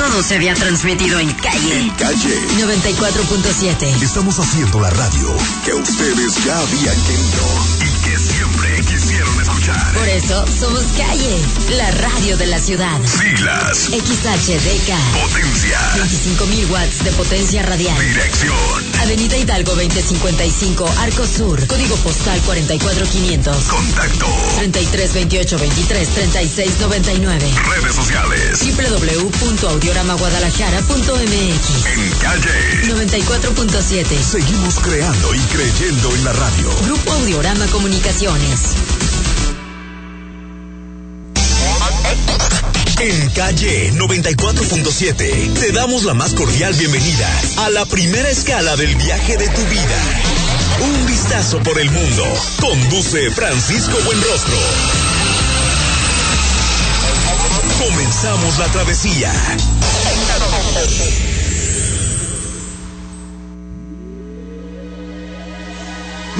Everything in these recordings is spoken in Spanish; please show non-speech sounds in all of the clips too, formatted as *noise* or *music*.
todo se había transmitido en calle. En calle 94.7. estamos haciendo la radio que ustedes ya habían querido y que siempre quisieron escuchar. Por eso somos calle, la radio de la ciudad. Siglas, XHDK. potencia, 25.000 watts de potencia radial. dirección, Avenida Hidalgo 2055, Arco Sur. Código postal 44500. contacto, 33 28 23 36 99. redes sociales. www.audioramaguadalajara.mx. En calle 94.7. seguimos creando y creyendo en la radio. Grupo Audiorama Comunicaciones. En calle 94.7 te damos la más cordial bienvenida a la primera escala del viaje de tu vida. Un vistazo por el mundo. Conduce Francisco Buenrostro. Comenzamos la travesía.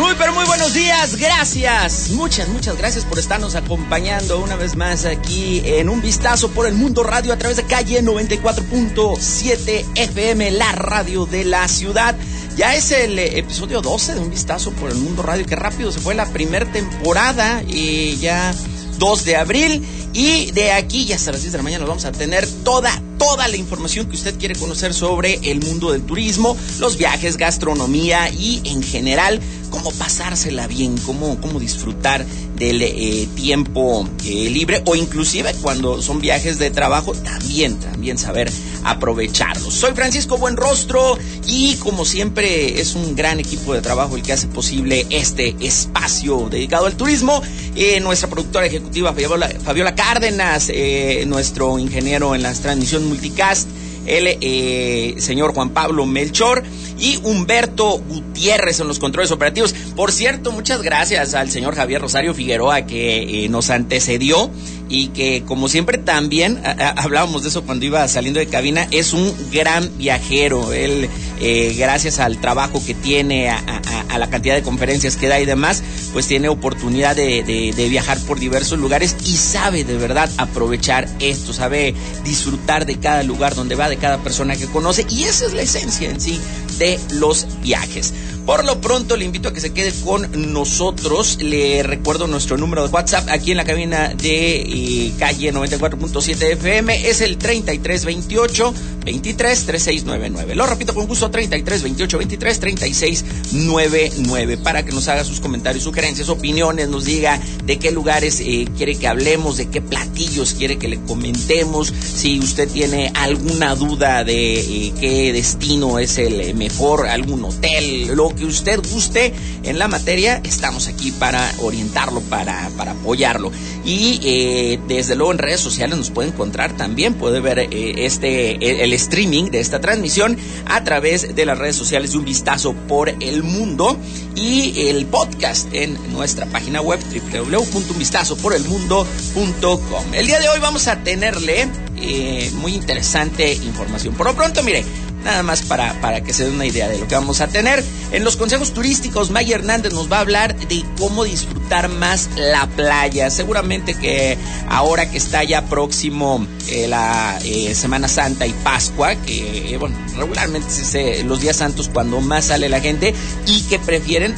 Muy pero muy buenos días, gracias, muchas, muchas gracias por estarnos acompañando una vez más aquí en un vistazo por el mundo radio a través de calle 94.7 FM, la radio de la ciudad. Ya es el episodio 12 de un vistazo por el mundo radio, que rápido se fue la primera temporada y ya 2 de abril. Y de aquí y hasta las 10 de la mañana vamos a tener toda, toda la información que usted quiere conocer sobre el mundo del turismo, los viajes, gastronomía y en general cómo pasársela bien, cómo, cómo disfrutar del eh, tiempo eh, libre o inclusive cuando son viajes de trabajo, también, también saber aprovecharlos. Soy Francisco Buenrostro y como siempre es un gran equipo de trabajo el que hace posible este espacio dedicado al turismo. Eh, nuestra productora ejecutiva Fabiola, Fabiola Cárdenas, eh, nuestro ingeniero en la transmisión multicast, el eh, señor Juan Pablo Melchor y Humberto Gutiérrez en los controles operativos. Por cierto, muchas gracias al señor Javier Rosario Figueroa que eh, nos antecedió y que como siempre también hablábamos de eso cuando iba saliendo de cabina, es un gran viajero. Él, eh, gracias al trabajo que tiene, a la cantidad de conferencias que da y demás, pues tiene oportunidad de, de- viajar por diversos lugares y sabe de verdad aprovechar esto, sabe disfrutar de cada lugar donde va, de cada persona que conoce y esa es la esencia en sí de los viajes. Por lo pronto le invito a que se quede con nosotros. Le recuerdo nuestro número de WhatsApp aquí en la cabina de eh, calle 94.7 FM. Es el 3328 23 3699. Lo repito con gusto 33 28 23 36 99 para que nos haga sus comentarios, sugerencias, opiniones, nos diga de qué lugares eh, quiere que hablemos, de qué platillos quiere que le comentemos, si usted tiene alguna duda de eh, qué destino es el mejor, algún hotel, lo que usted guste en la materia, estamos aquí para orientarlo, para, para apoyarlo. Y eh, desde luego en redes sociales nos puede encontrar también, puede ver eh, este el, streaming de esta transmisión a través de las redes sociales de un vistazo por el mundo y el podcast en nuestra página web www.unvistazoporelmundo.com. El día de hoy vamos a tenerle eh, muy interesante información. Por lo pronto, mire, nada más para, para que se den una idea de lo que vamos a tener. En los consejos turísticos, Maya Hernández nos va a hablar de cómo disfrutar más la playa. Seguramente que ahora que está ya próximo eh, la eh, Semana Santa y Pascua, que eh, bueno, regularmente es eh, los días santos cuando más sale la gente y que prefieren,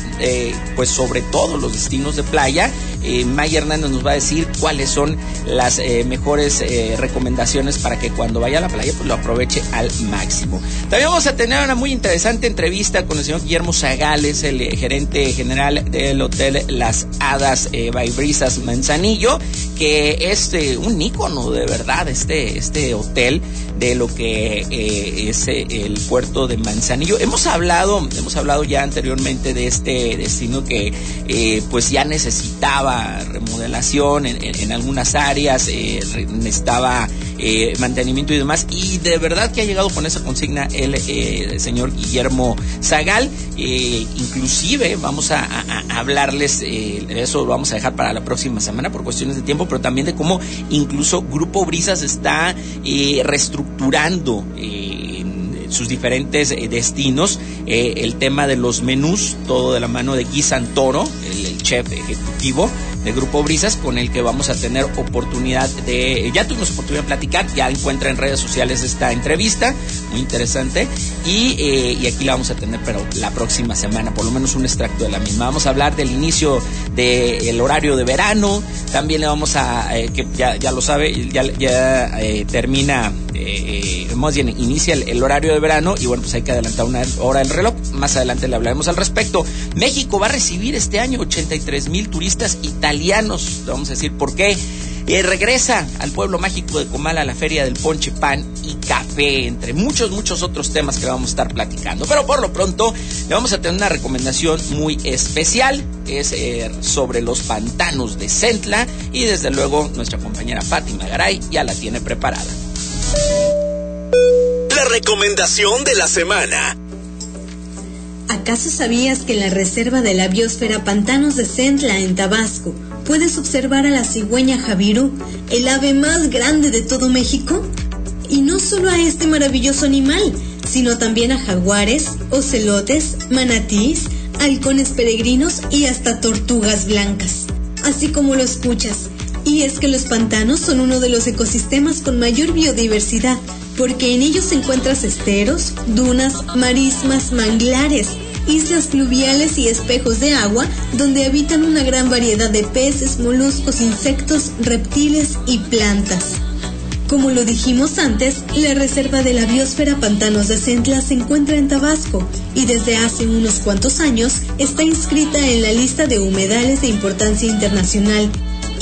pues sobre todo los destinos de playa. Eh, Maya Hernández nos va a decir cuáles son las eh, mejores eh, recomendaciones para que cuando vaya a la playa pues lo aproveche al máximo. También vamos a tener una muy interesante entrevista con el señor Guillermo Zagales, el eh, gerente general del hotel Las Hadas eh, by Brisas Manzanillo, que es un ícono de verdad este, este hotel de lo que es el puerto de Manzanillo. Hemos hablado, hemos hablado ya anteriormente de este destino que pues ya necesitaba remodelación en, algunas áreas, eh, re- necesitaba eh, mantenimiento y demás. Y de verdad que ha llegado con esa consigna el, eh, señor Guillermo Zagal. Eh, inclusive vamos a, hablarles, eh, eso lo vamos a dejar para la próxima semana por cuestiones de tiempo, pero también de cómo incluso Grupo Brisas está eh, reestructurando. eh, sus diferentes eh, destinos, eh, el tema de los menús, todo de la mano de Guy Santoro, el chef ejecutivo, de Grupo Brisas, con el que vamos a tener oportunidad de, ya tuvimos oportunidad de platicar, ya encuentra en redes sociales esta entrevista, muy interesante, y, eh, y aquí la vamos a tener, pero la próxima semana, por lo menos un extracto de la misma. Vamos a hablar del inicio del horario de verano, también le vamos a, eh, que ya, ya, lo sabe, ya, ya eh, termina, eh, más bien inicia el, el, horario de verano y bueno, pues hay que adelantar una hora el reloj, más adelante le hablaremos al respecto. México va a recibir este año 83 mil turistas italianos, vamos a decir por qué. Eh, regresa al pueblo mágico de Comala a la feria del ponche, pan y café, entre muchos, muchos otros temas que vamos a estar platicando. Pero por lo pronto le vamos a tener una recomendación muy especial, es eh, sobre los pantanos de Centla y desde luego nuestra compañera Fátima Garay ya la tiene preparada. Recomendación de la semana. ¿Acaso sabías que en la reserva de la biosfera Pantanos de Centla, en Tabasco, puedes observar a la cigüeña Javiru, el ave más grande de todo México? Y no solo a este maravilloso animal, sino también a jaguares, ocelotes, manatís, halcones peregrinos y hasta tortugas blancas. Así como lo escuchas. Y es que los pantanos son uno de los ecosistemas con mayor biodiversidad, porque en ellos encuentras esteros, dunas, marismas, manglares, islas fluviales y espejos de agua donde habitan una gran variedad de peces, moluscos, insectos, reptiles y plantas. Como lo dijimos antes, la reserva de la biosfera Pantanos de Centla se encuentra en Tabasco y desde hace unos cuantos años está inscrita en la lista de humedales de importancia internacional.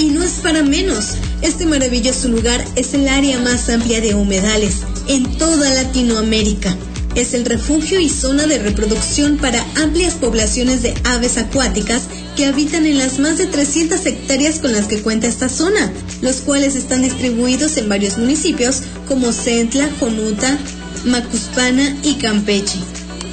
Y no es para menos, este maravilloso lugar es el área más amplia de humedales en toda Latinoamérica. Es el refugio y zona de reproducción para amplias poblaciones de aves acuáticas que habitan en las más de 300 hectáreas con las que cuenta esta zona, los cuales están distribuidos en varios municipios como Centla, Jonuta, Macuspana y Campeche.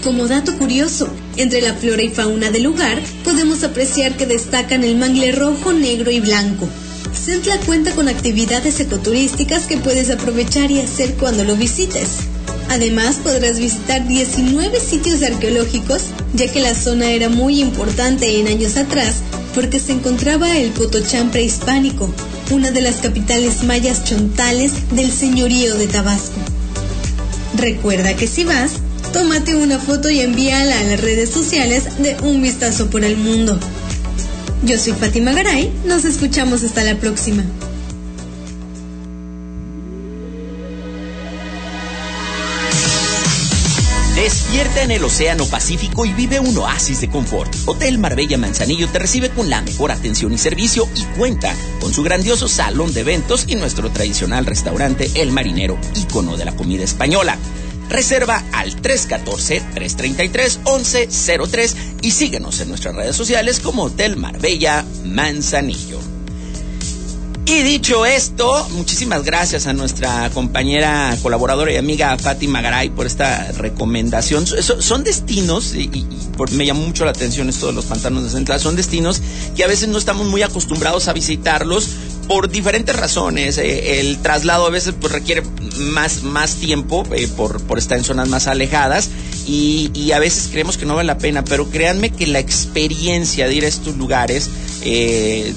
Como dato curioso, entre la flora y fauna del lugar podemos apreciar que destacan el mangle rojo, negro y blanco. Centla cuenta con actividades ecoturísticas que puedes aprovechar y hacer cuando lo visites. Además, podrás visitar 19 sitios arqueológicos, ya que la zona era muy importante en años atrás porque se encontraba el Potochán prehispánico, una de las capitales mayas chontales del señorío de Tabasco. Recuerda que si vas, tómate una foto y envíala a las redes sociales de Un Vistazo por el Mundo. Yo soy Fátima Garay, nos escuchamos hasta la próxima. Despierta en el Océano Pacífico y vive un oasis de confort. Hotel Marbella Manzanillo te recibe con la mejor atención y servicio y cuenta con su grandioso salón de eventos y nuestro tradicional restaurante El Marinero, ícono de la comida española. Reserva al 314-333-1103 y síguenos en nuestras redes sociales como Hotel Marbella Manzanillo. Y dicho esto, muchísimas gracias a nuestra compañera, colaboradora y amiga Fátima Garay por esta recomendación. So, son destinos, y, y me llamó mucho la atención esto de los pantanos de Central, son destinos que a veces no estamos muy acostumbrados a visitarlos por diferentes razones. Eh, el traslado a veces pues, requiere más, más tiempo eh, por, por estar en zonas más alejadas y, y, a veces creemos que no vale la pena, pero créanme que la experiencia de ir a estos lugares... Eh,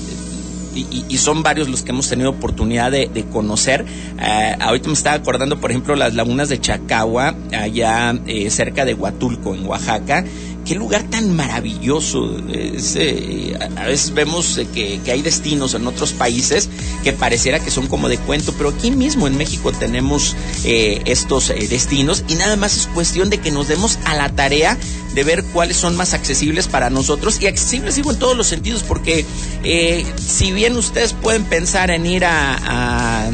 y, son varios los que hemos tenido oportunidad de, conocer. Uh, ahorita me estaba acordando, por ejemplo, las lagunas de Chacagua, allá eh, cerca de Huatulco, en Oaxaca. Qué lugar tan maravilloso. Es, eh, a veces vemos eh, que, hay destinos en otros países que pareciera que son como de cuento, pero aquí mismo en México tenemos eh, estos destinos y nada más es cuestión de que nos demos a la tarea de ver cuáles son más accesibles para nosotros y accesibles digo en todos los sentidos porque eh, si bien ustedes pueden pensar en ir a,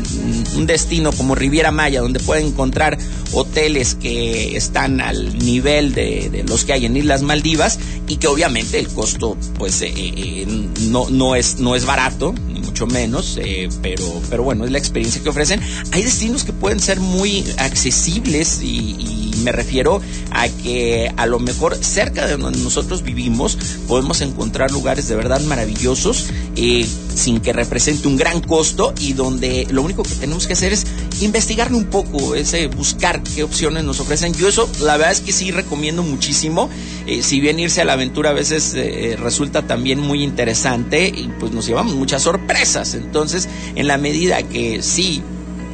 un destino como Riviera Maya donde pueden encontrar hoteles que están al nivel de, los que hay en Islas Maldivas y que obviamente el costo pues eh, eh, no, no, es, no es barato mucho menos, eh, pero, pero bueno, es la experiencia que ofrecen. Hay destinos que pueden ser muy accesibles y, me refiero a que a lo mejor cerca de donde nosotros vivimos podemos encontrar lugares de verdad maravillosos eh, sin que represente un gran costo y donde lo único que tenemos que hacer es investigarle un poco, ese buscar qué opciones nos ofrecen. Yo eso la verdad es que sí recomiendo muchísimo. Eh, si bien irse a la aventura a veces eh, resulta también muy interesante y pues nos llevamos muchas sorpresas. Entonces, en la medida que sí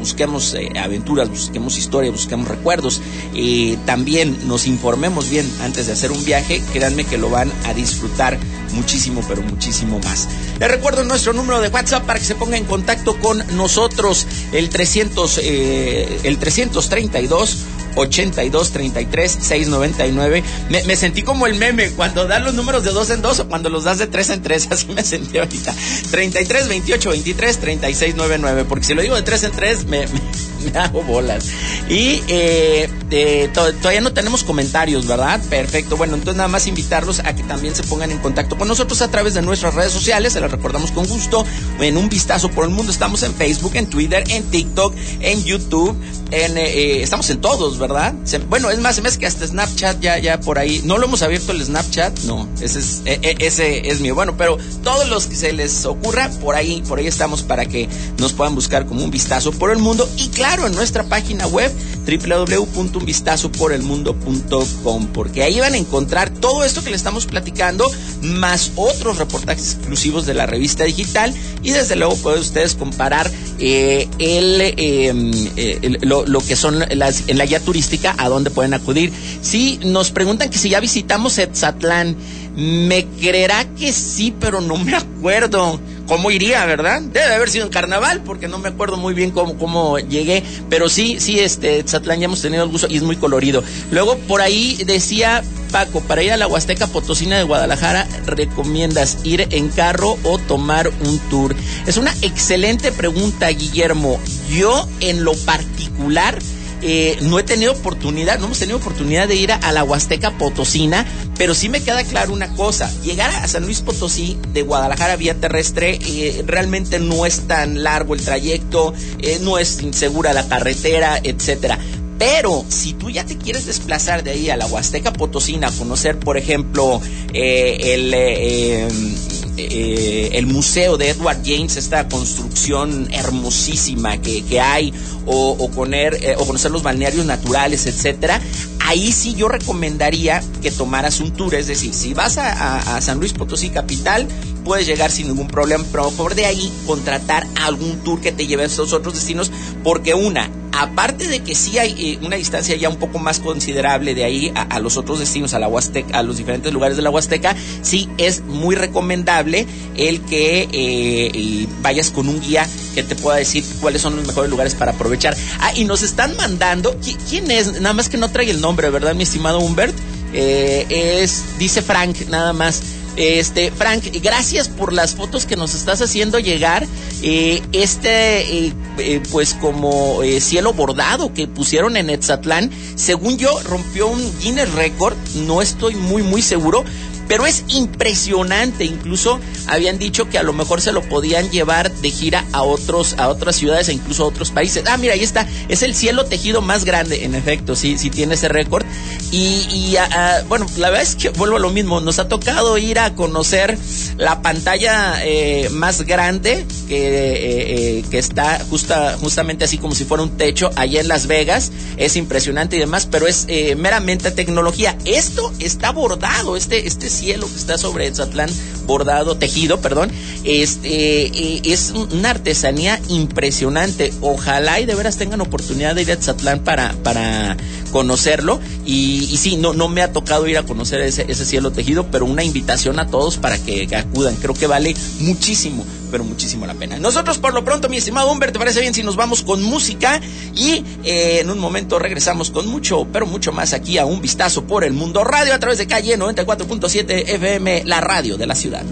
busquemos eh, aventuras, busquemos historia, busquemos recuerdos, y también nos informemos bien antes de hacer un viaje, créanme que lo van a disfrutar muchísimo, pero muchísimo más. Les recuerdo nuestro número de WhatsApp para que se ponga en contacto con nosotros, el 300, eh, el 332 82 33 699. Me, me sentí como el meme cuando dan los números de dos en dos o cuando los das de tres en tres. *laughs* Así me sentí ahorita. 33 28 23 36 99. Porque si lo digo de tres en tres, me, *laughs* hago bolas. Y eh, eh, todavía no tenemos comentarios, ¿verdad? Perfecto. Bueno, entonces nada más invitarlos a que también se pongan en contacto con nosotros a través de nuestras redes sociales. Se las recordamos con gusto. En un vistazo por el mundo. Estamos en Facebook, en Twitter, en TikTok, en YouTube. En, eh, estamos en todos, ¿verdad? bueno, es más, se me que hasta Snapchat ya, ya por ahí. No lo hemos abierto el Snapchat, no, ese es, e, e, ese es mío. Bueno, pero todos los que se les ocurra, por ahí, por ahí estamos para que nos puedan buscar como un vistazo por el mundo. Y claro, en nuestra página web www.unvistazoporelmundo.com porque ahí van a encontrar todo esto que le estamos platicando, más otros reportajes exclusivos de la revista digital y desde luego pueden ustedes comparar eh, el, em, eh, lo, lo, que son las, en la guía turística a dónde pueden acudir. Si nos preguntan que si ya visitamos Etzatlán, me creerá que sí, pero no me acuerdo cómo iría, ¿verdad? Debe haber sido en carnaval, porque no me acuerdo muy bien cómo, cómo llegué, pero sí, sí, este, Tzatlán ya hemos tenido el gusto y es muy colorido. Luego, por ahí decía Paco, para ir a la Huasteca Potosina de Guadalajara, ¿recomiendas ir en carro o tomar un tour? Es una excelente pregunta, Guillermo. Yo, en lo particular, eh, no he tenido oportunidad, no hemos tenido oportunidad de ir a, la Huasteca Potosina, pero sí me queda claro una cosa, llegar a San Luis Potosí de Guadalajara vía terrestre eh, realmente no es tan largo el trayecto, eh, no es insegura la carretera, etcétera. Pero si tú ya te quieres desplazar de ahí a la Huasteca Potosina, a conocer, por ejemplo, el, eh, el museo de Edward James, esta construcción hermosísima que, que hay, o, eh, o conocer los balnearios naturales, etcétera, ahí sí yo recomendaría que tomaras un tour. Es decir, si vas a, a San Luis Potosí capital, puedes llegar sin ningún problema, pero por de ahí contratar algún tour que te lleve a esos otros destinos, porque una, aparte de que sí hay eh, una distancia ya un poco más considerable de ahí a, los otros destinos, a la Huasteca, a los diferentes lugares de la Huasteca, sí es muy recomendable el que eh, vayas con un guía que te pueda decir cuáles son los mejores lugares para aprovechar. Ah, y nos están mandando, ¿quién es? Nada más que no trae el nombre, ¿verdad, mi estimado Humbert? Eh, es, dice Frank, nada más. Este, Frank, gracias por las fotos que nos estás haciendo llegar. Este, eh, pues como cielo bordado que pusieron en Etzatlán, según yo, rompió un Guinness Record. No estoy muy, muy seguro, pero es impresionante. Incluso habían dicho que a lo mejor se lo podían llevar de gira a otros, a otras ciudades e incluso a otros países. Ah, mira, ahí está. Es el cielo tejido más grande, en efecto, sí, sí tiene ese récord. Y, ah, ah, bueno, la verdad es que vuelvo a lo mismo. Nos ha tocado ir a conocer la pantalla eh, más grande que, eh, eh, que está justa, justamente así como si fuera un techo allá en Las Vegas. Es impresionante y demás, pero es meramente tecnología. Esto está bordado, este, este cielo que está sobre el bordado, tejido, perdón, este, eh, es una artesanía impresionante. Ojalá y de veras tengan oportunidad de ir a Zatlán para, para conocerlo. Y, y sí, no, no me ha tocado ir a conocer ese, ese cielo tejido, pero una invitación a todos para que acudan. Creo que vale muchísimo pero muchísimo la pena. Nosotros por lo pronto, mi estimado Humber, ¿te parece bien si nos vamos con música? Y eh, en un momento regresamos con mucho, pero mucho más aquí a un vistazo por el mundo radio a través de calle 94.7 FM, la radio de la ciudad.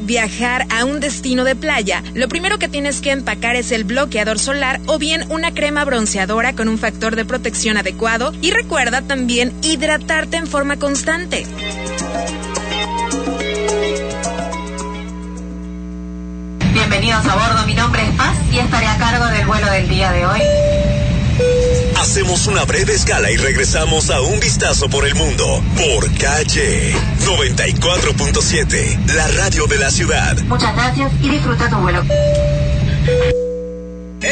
Viajar a un destino de playa, lo primero que tienes que empacar es el bloqueador solar o bien una crema bronceadora con un factor de protección adecuado y recuerda también hidratarte en forma constante. Bienvenidos a bordo, mi nombre es Paz y estaré a cargo del vuelo del día de hoy. Hacemos una breve escala y regresamos a un vistazo por el mundo por calle 94.7, la radio de la ciudad. Muchas gracias y disfruta tu vuelo.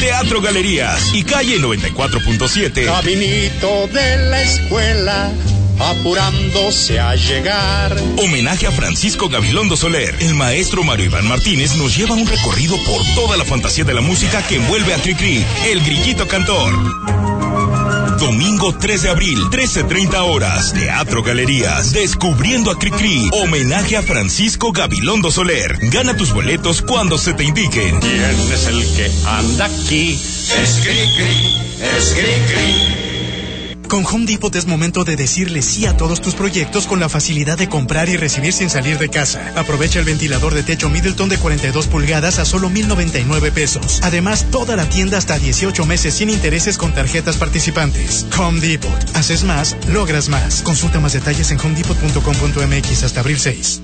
Teatro Galerías y calle 94.7. Caminito de la escuela, apurándose a llegar. Homenaje a Francisco Gabilondo Soler. El maestro Mario Iván Martínez nos lleva un recorrido por toda la fantasía de la música que envuelve a Cricri, el grillito cantor. Domingo 3 de abril, 13.30 horas. Teatro Galerías. Descubriendo a Cricri. Homenaje a Francisco Gabilondo Soler. Gana tus boletos cuando se te indiquen. ¿Quién es el que anda aquí? Es Cricri, es Cricri. Con Home Depot es momento de decirle sí a todos tus proyectos con la facilidad de comprar y recibir sin salir de casa. Aprovecha el ventilador de techo Middleton de 42 pulgadas a solo 1,099 pesos. Además, toda la tienda hasta 18 meses sin intereses con tarjetas participantes. Home Depot. Haces más, logras más. Consulta más detalles en homedepot.com.mx hasta abril 6.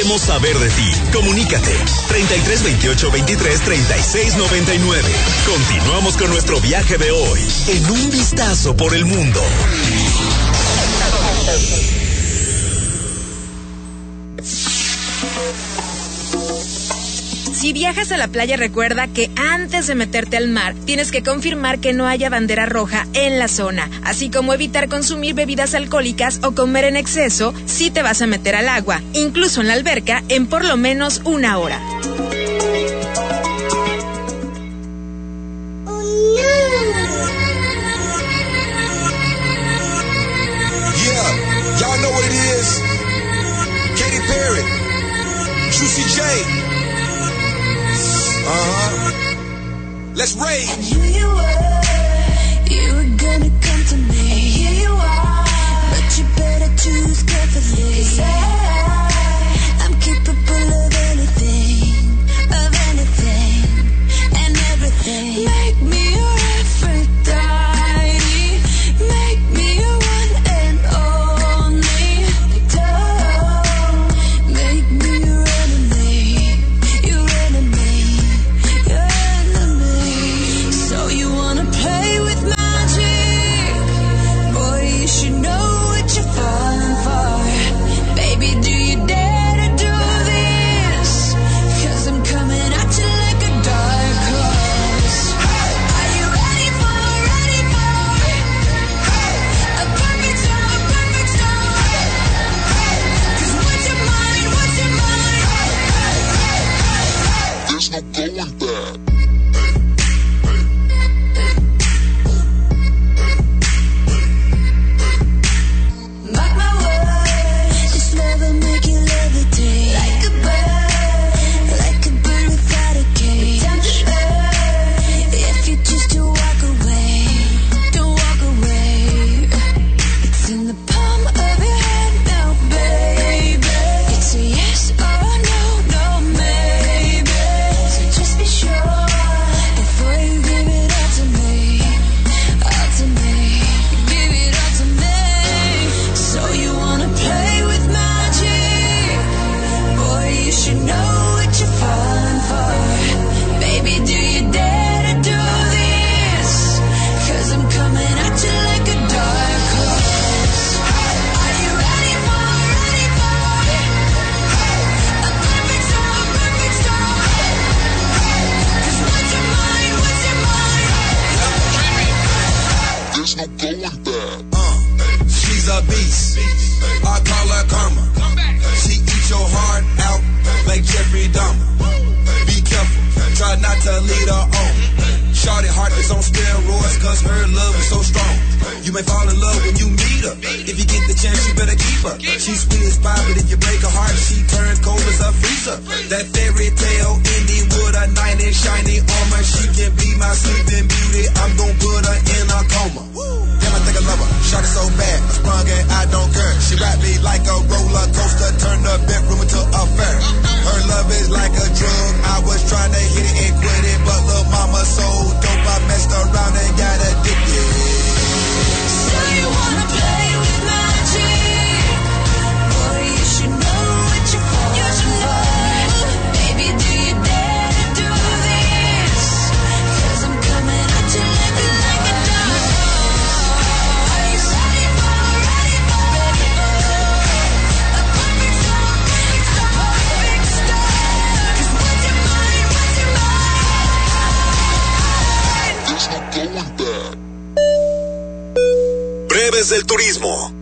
Queremos saber de ti. Comunícate. 33 28 23 36 99. Continuamos con nuestro viaje de hoy en un vistazo por el mundo. Si viajas a la playa recuerda que antes de meterte al mar tienes que confirmar que no haya bandera roja en la zona, así como evitar consumir bebidas alcohólicas o comer en exceso si te vas a meter al agua, incluso en la alberca, en por lo menos una hora. Yeah, y'all Uh huh. Let's rage. Here you were, you were gonna come to me. Here you are, but you better choose carefully. 'Cause I, I'm gonna put her in a coma. Damn, I think I love her. Shot it so bad, I sprung and I don't care. She wrapped me like a roller coaster, turned the bedroom into a fair. Her love is like a drug. I was trying to hit it and quit it, but little mama so dope, I messed around and got del turismo.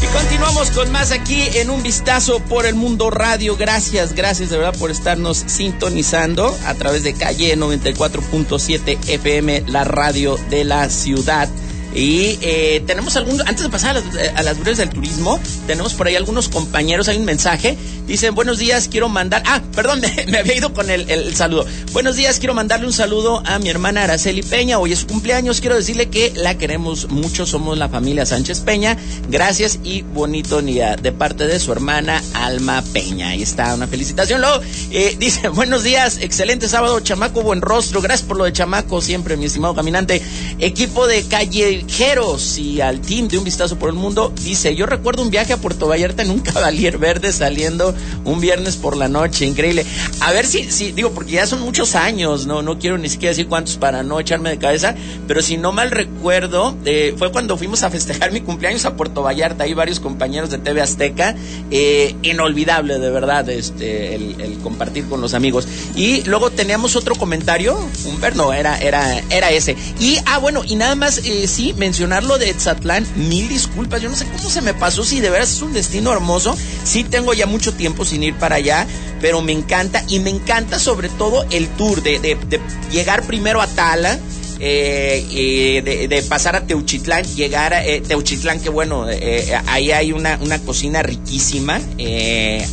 Y continuamos con más aquí en un vistazo por el mundo radio. Gracias, gracias de verdad por estarnos sintonizando a través de calle 94.7 FM, la radio de la ciudad. Y eh, tenemos algunos, antes de pasar a las, a las breves del turismo, tenemos por ahí algunos compañeros, hay un mensaje, dicen, buenos días, quiero mandar, ah, perdón, *laughs* me, había ido con el, el saludo. Buenos días, quiero mandarle un saludo a mi hermana Araceli Peña, hoy es su cumpleaños, quiero decirle que la queremos mucho, somos la familia Sánchez Peña, gracias y bonito día de parte de su hermana Alma Peña. Ahí está, una felicitación. Luego, eh, *laughs* dice, buenos días, excelente sábado, chamaco, buen rostro, gracias por lo de chamaco, siempre, mi estimado caminante. Equipo de callejeros y al team de Un Vistazo por el Mundo, dice, yo recuerdo un viaje a Puerto Vallarta en un Cavalier *laughs* Verde saliendo un viernes por la noche, increíble. A ver si, si, digo, porque ya son muchos años, no, no quiero ni siquiera decir cuántos para no echarme de cabeza, pero si no mal recuerdo, fue cuando fuimos a festejar mi cumpleaños a Puerto Vallarta, hay varios compañeros de TV Azteca, eh, inolvidable de verdad, este, el, el compartir con los amigos. Y luego teníamos otro comentario, Humberto, no, era, era, era ese. Y, ah, bueno, y nada más, eh, sí, mencionar lo de Etzatlán, mil disculpas, yo no sé cómo se me pasó, si de veras es un destino hermoso, sí tengo ya mucho tiempo sin ir para allá, pero me encanta, y me encanta sobre todo el tour de, de, de llegar primero a Tala, eh, de, de, pasar a Teuchitlán, llegar a eh, Teuchitlán, que bueno, eh, ahí hay una, una cocina riquísima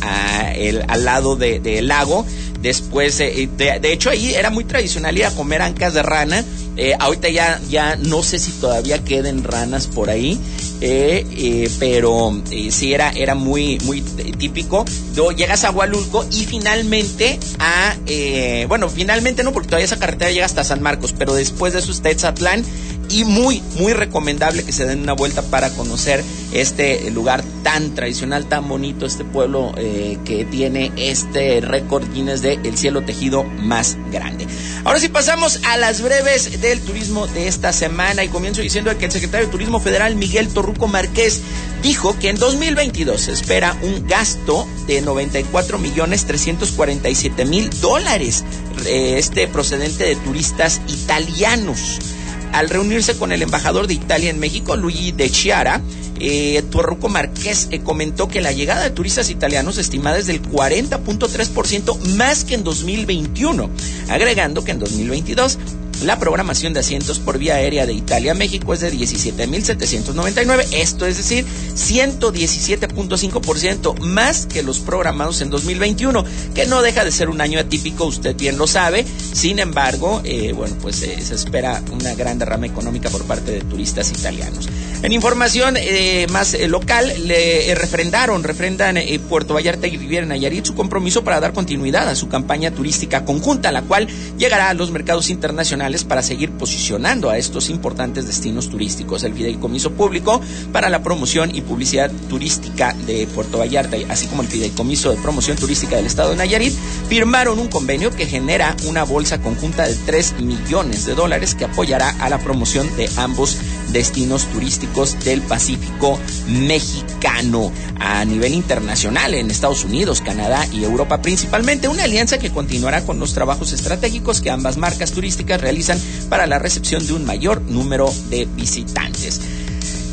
al lado del de, lago. Después, de, de, hecho, ahí era muy tradicional ir a comer ancas de rana. ahorita ya, ya no sé si todavía queden ranas por ahí. Eh, eh, pero eh, sí era, era muy, muy típico. Luego llegas a Hualulco y finalmente a, bueno, finalmente no, porque todavía esa carretera llega hasta San Marcos, pero después de eso está Etzatlán y muy, muy recomendable que se den una vuelta para conocer este lugar tan tradicional, tan bonito, este pueblo eh, que tiene este récord Guinness de el cielo tejido más grande. Ahora sí pasamos a las breves del turismo de esta semana y comienzo diciendo que el secretario de Turismo Federal Miguel Torruco Márquez dijo que en 2022 se espera un gasto de 94 millones 347 mil dólares, eh, este procedente de turistas italianos al reunirse con el embajador de Italia en México, Luigi De Chiara, eh, Torruco Márquez eh, comentó que la llegada de turistas italianos estimada es del 40.3% más que en 2021, agregando que en 2022 la programación de asientos por vía aérea de Italia a México es de 17.799, esto es decir, 117.5% más que los programados en 2021, que no deja de ser un año atípico, usted bien lo sabe. Sin embargo, eh, bueno, pues eh, se espera una gran derrama económica por parte de turistas italianos. En información eh, más eh, local, le eh, refrendaron, refrendan Puerto Vallarta y Riviera Nayarit su compromiso para dar continuidad a su campaña turística conjunta, la cual llegará a los mercados internacionales para seguir posicionando a estos importantes destinos turísticos. El Fideicomiso Público para la Promoción y Publicidad Turística de Puerto Vallarta, así como el Fideicomiso de Promoción Turística del Estado de Nayarit, firmaron un convenio que genera una bolsa conjunta de 3 millones de dólares que apoyará a la promoción de ambos destinos turísticos del Pacífico mexicano a nivel internacional en Estados Unidos, Canadá y Europa principalmente. Una alianza que continuará con los trabajos estratégicos que ambas marcas turísticas realizan para la recepción de un mayor número de visitantes.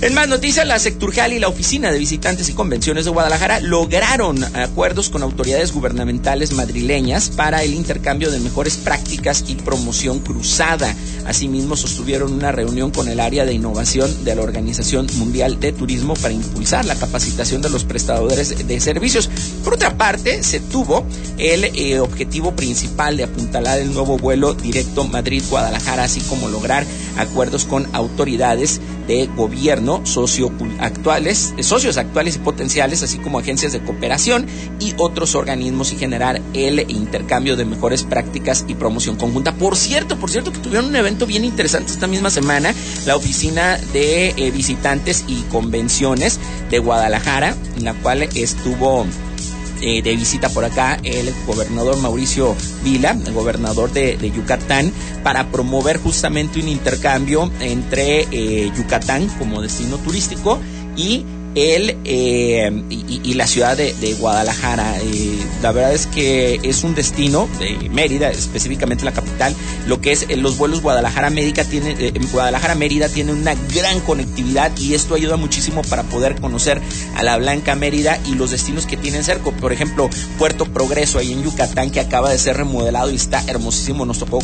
En más noticias, la Secturjal y la Oficina de Visitantes y Convenciones de Guadalajara lograron acuerdos con autoridades gubernamentales madrileñas para el intercambio de mejores prácticas y promoción cruzada. Asimismo, sostuvieron una reunión con el área de innovación de la Organización Mundial de Turismo para impulsar la capacitación de los prestadores de servicios. Por otra parte, se tuvo el eh, objetivo principal de apuntalar el nuevo vuelo directo Madrid-Guadalajara, así como lograr acuerdos con autoridades de gobierno, socio actuales, eh, socios actuales y potenciales, así como agencias de cooperación y otros organismos y generar el intercambio de mejores prácticas y promoción conjunta. Por cierto, por cierto que tuvieron un evento bien interesante esta misma semana, la oficina de eh, visitantes y convenciones de Guadalajara, en la cual estuvo eh, de visita por acá el gobernador Mauricio Vila, el gobernador de, Yucatán, para promover justamente un intercambio entre eh, Yucatán como destino turístico y él eh, y, la ciudad de, Guadalajara. Eh, la verdad es que es un destino de Mérida, específicamente la capital. Lo que es eh, los vuelos Guadalajara Mérida tiene Guadalajara Mérida tiene una gran conectividad y esto ayuda muchísimo para poder conocer a la Blanca Mérida y los destinos que tienen cerca. Por ejemplo, Puerto Progreso ahí en Yucatán que acaba de ser remodelado y está hermosísimo. Nos tocó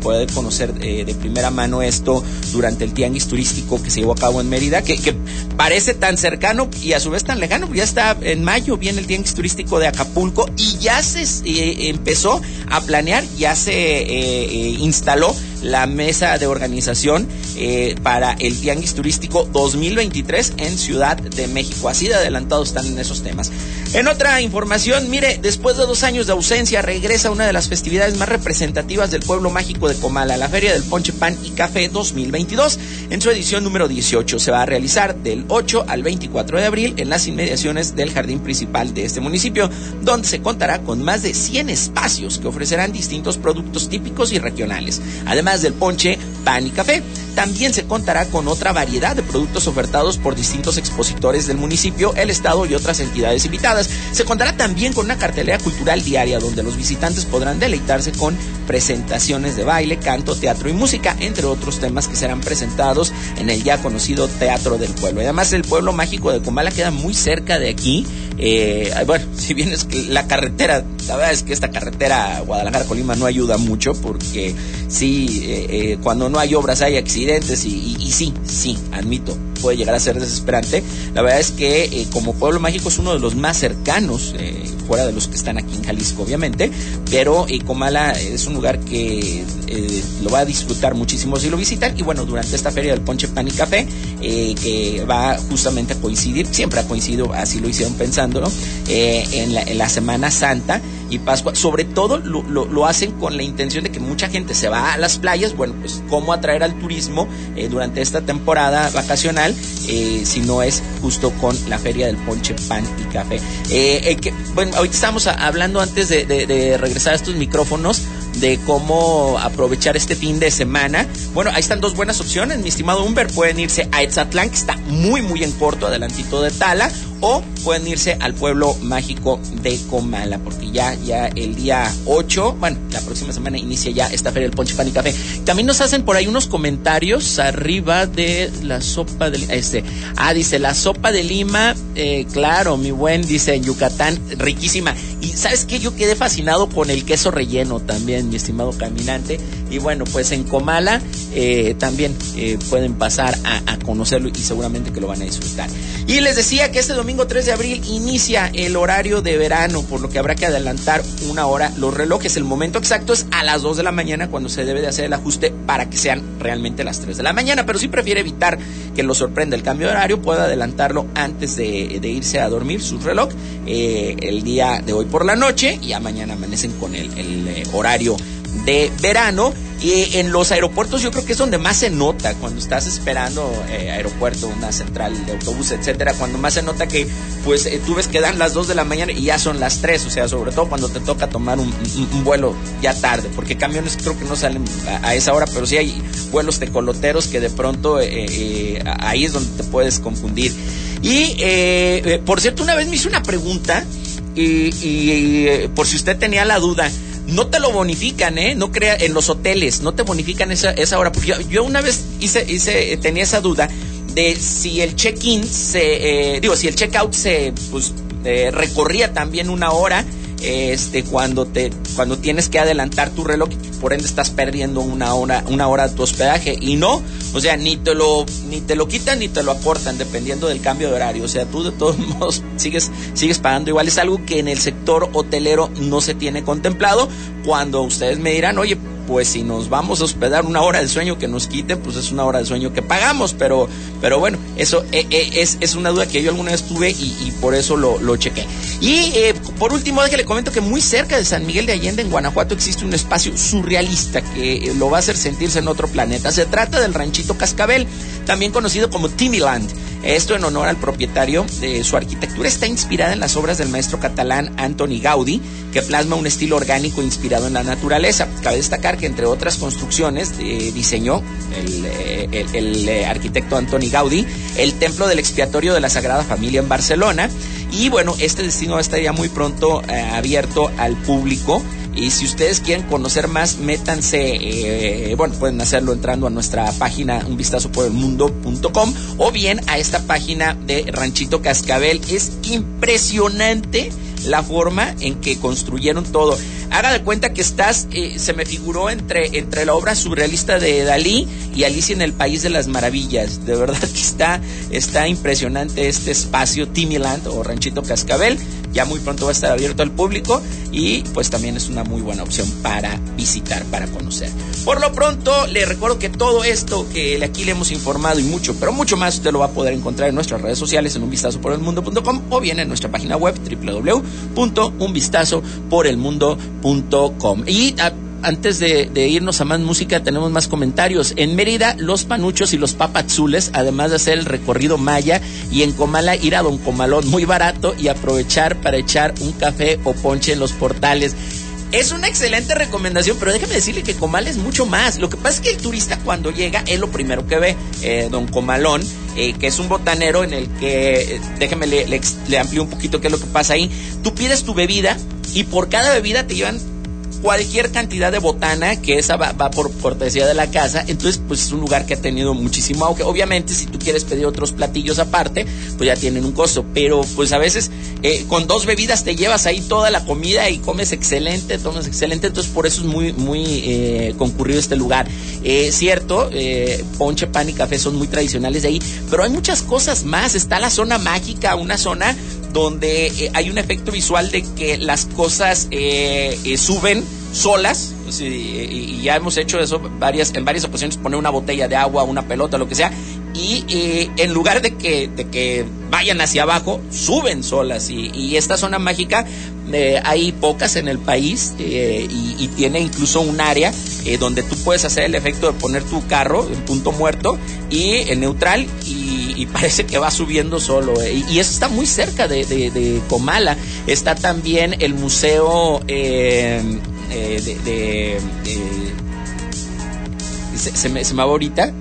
poder conocer de primera mano esto durante el tianguis turístico que se llevó a cabo en Mérida, que parece tan cercano y a su vez tan lejano. Ya está en mayo, viene el tianguis turístico de Acapulco y ya se eh, empezó a planear, ya se eh, eh, instaló la mesa de organización para el Tianguis Turístico 2023 en Ciudad de México. Así de adelantados están en esos temas. En otra información, mire, después de dos años de ausencia, regresa una de las festividades más representativas del pueblo mágico de Comala, la Feria del Ponche Pan y Café 2022. En su edición número 18 se va a realizar del 8 al 24 de abril en las inmediaciones del jardín principal de este municipio, donde se contará con más de 100 espacios que ofrecerán distintos productos típicos y regionales, además del ponche, pan y café. También se contará con otra variedad de productos ofertados por distintos expositores del municipio, el Estado y otras entidades invitadas. Se contará también con una cartelera cultural diaria donde los visitantes podrán deleitarse con presentaciones de baile, canto, teatro y música, entre otros temas que serán presentados en el ya conocido Teatro del Pueblo. además el pueblo mágico de Comala queda muy cerca de aquí. Eh, bueno, *laughs* si bien es que la carretera, la verdad es que esta carretera Guadalajara-Colima no ayuda mucho porque sí, eh, eh, cuando no hay obras hay accidentes y, y sí, sí, admito, puede llegar a ser desesperante. La verdad es que eh, como pueblo mágico es uno de los más cercanos, eh, fuera de los que están aquí en Jalisco, obviamente, pero Comala es un lugar que lo va a disfrutar muchísimo si lo visitan. Y bueno, durante esta feria del Ponche Pan y Café, que va justamente a coincidir, siempre ha coincidido, así lo hicieron pensándolo, en la, en, la, Semana Santa y Pascua. Sobre todo lo, lo, hacen con la intención de que mucha gente se va a las playas. Bueno, pues cómo atraer al turismo durante esta temporada vacacional eh, si no es justo con la feria del ponche, pan y café. Eh, eh, que, bueno, ahorita estamos hablando antes de, regresar a estos micrófonos de cómo aprovechar este fin de semana. Bueno, ahí están dos buenas opciones, mi estimado Humber. Pueden irse a Etzatlán, que está muy, muy en corto, adelantito de Tala, o pueden irse al pueblo mágico de Comala, porque ya, ya el día 8, bueno, la próxima semana inicia ya esta feria del Ponche Pan y Café. También nos hacen por ahí unos comentarios arriba de la sopa de este, ah, dice la sopa de Lima, eh, claro, mi buen, dice en Yucatán, riquísima. Y sabes que yo quedé fascinado con el queso relleno también, mi estimado caminante. Y bueno, pues en Comala eh, también eh, pueden pasar a, a conocerlo y seguramente que lo van a disfrutar. Y les decía que este domingo 3 de abril inicia el horario de verano, por lo que habrá que adelantar una hora los relojes. El momento exacto es a las 2 de la mañana cuando se debe de hacer el ajuste para que sean realmente las 3 de la mañana. Pero si prefiere evitar que lo sorprenda el cambio de horario, puede adelantarlo antes de, irse a dormir su reloj eh, el día de hoy por la noche y a mañana amanecen con el, el eh, horario de verano Y en los aeropuertos yo creo que es donde más se nota cuando estás esperando eh, aeropuerto, una central de autobús, etcétera, cuando más se nota que pues eh, tú ves que dan las 2 de la mañana y ya son las 3, o sea, sobre todo cuando te toca tomar un, vuelo ya tarde, porque camiones creo que no salen a, esa hora, pero sí hay vuelos de coloteros que de pronto eh, ahí es donde te puedes confundir. Y por cierto, una vez me hice una pregunta y por si usted tenía la duda, no te lo bonifican, ¿eh? No crea, en los hoteles, no te bonifican esa, esa hora. Porque yo, una vez hice, hice, tenía esa duda de si el check-in se, eh, digo, si el check-out se, pues, eh, recorría también una hora este, cuando, te, cuando tienes que adelantar tu reloj, por ende estás perdiendo una hora, una hora de tu hospedaje. Y no, o sea, ni te, lo, ni te lo quitan ni te lo aportan, dependiendo del cambio de horario. O sea, tú de todos *laughs* modos sigues, sigues pagando igual. Es algo que en el sector hotelero no se tiene contemplado. Cuando ustedes me dirán, oye, pues si nos vamos a hospedar una hora de sueño que nos quiten, pues es una hora de sueño que pagamos, pero, pero bueno, eso eh, eh, es, es, una duda que yo alguna vez tuve y, por eso lo, lo chequé. Y eh, por último, déjale comento que muy cerca de San Miguel de Allende, en Guanajuato, existe un espacio surrealista que lo va a hacer sentirse en otro planeta. Se trata del ranchito Cascabel, también conocido como Timiland. Esto en honor al propietario. de su arquitectura está inspirada en las obras del maestro catalán Antoni Gaudí, que plasma un estilo orgánico inspirado en la naturaleza. Cabe destacar que entre otras construcciones eh, diseñó el, eh, eh, arquitecto Antoni Gaudí el templo del expiatorio de la Sagrada Familia en Barcelona. Y bueno, este destino va a estar ya muy pronto abierto al público. Y si ustedes quieren conocer más, métanse, eh, bueno, pueden hacerlo entrando a nuestra página un vistazo por el mundo.com o bien a esta página de Ranchito Cascabel. Es impresionante la forma en que construyeron todo. Haga de cuenta que estás, eh, se me figuró entre, entre la obra surrealista de Dalí y Alicia en el País de las Maravillas. De verdad que está, está impresionante este espacio Timiland o Ranchito Cascabel ya muy pronto va a estar abierto al público y pues también es una muy buena opción para visitar, para conocer. Por lo pronto, le recuerdo que todo esto que aquí le hemos informado y mucho, pero mucho más, usted lo va a poder encontrar en nuestras redes sociales en unvistazoporelmundo.com o bien en nuestra página web www.unvistazoporelmundo.com. Y ah, antes de, irnos a más música, tenemos más comentarios. En Mérida, los panuchos y los papazules, además de hacer el recorrido maya, y en Comala ir a Don Comalón, muy barato, y aprovechar para echar un café o ponche en los portales. Es una excelente recomendación, pero déjeme decirle que Comal es mucho más. Lo que pasa es que el turista cuando llega es lo primero que ve. Eh, don Comalón, eh, que es un botanero en el que, eh, déjeme le, le, le amplío un poquito qué es lo que pasa ahí. Tú pides tu bebida y por cada bebida te llevan cualquier cantidad de botana, que esa va, por cortesía de la casa, entonces pues es un lugar que ha tenido muchísimo auge. Obviamente si tú quieres pedir otros platillos aparte, pues ya tienen un costo, pero pues a veces eh, con dos bebidas te llevas ahí toda la comida y comes excelente, tomas excelente, entonces por eso es muy, muy eh, concurrido este lugar. Eh, cierto, ponche, pan y café son muy tradicionales de ahí, pero hay muchas cosas más, está la zona mágica, una zona donde eh, hay un efecto visual de que las cosas eh, eh, suben solas, y, ya hemos hecho eso varias, en varias ocasiones, poner una botella de agua, una pelota, lo que sea, y en lugar de que, de que vayan hacia abajo, suben solas. Y, esta zona mágica hay pocas en el país y, tiene incluso un área donde tú puedes hacer el efecto de poner tu carro en punto muerto y en neutral y y, parece que va subiendo solo. Eh, y, eso está muy cerca de, Comala. Está también el museo eh, eh, de... se, me, se me va ahorita.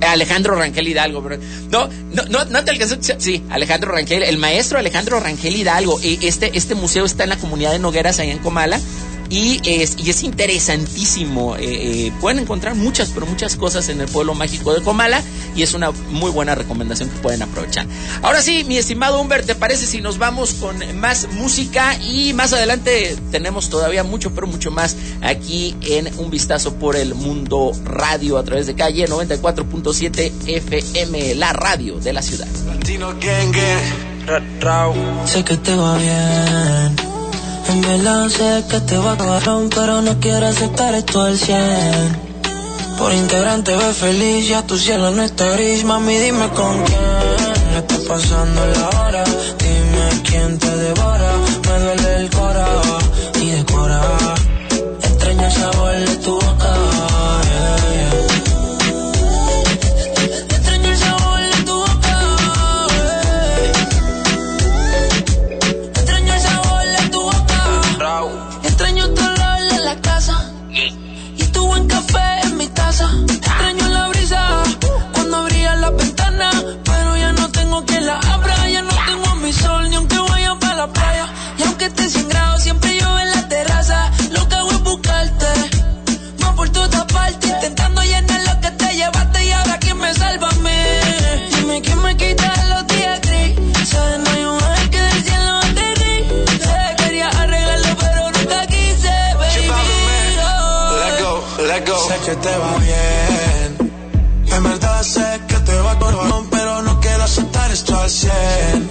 Alejandro Rangel Hidalgo, no, no, no, no te alcanzó, sí, Alejandro Rangel, el maestro Alejandro Rangel Hidalgo, este, este museo está en la comunidad de Nogueras, ahí en Comala, y es, y es interesantísimo. Eh, eh, pueden encontrar muchas, pero muchas cosas en el pueblo mágico de Comala y es una muy buena recomendación que pueden aprovechar. Ahora sí, mi estimado Humbert, ¿te parece si nos vamos con más música y más adelante tenemos todavía mucho, pero mucho más aquí en Un Vistazo por el Mundo Radio a través de calle 94.7 FM, la radio de la ciudad. Sé que te va bien en verdad sé que te va a acabar, pero no quiero aceptar esto al 100. Por integrante ve feliz, ya tu cielo no está gris, mami dime con quién está pasando la hora, dime quién te devora, que te va bien. En verdad sé que te va con pero no quiero aceptar esto al 100.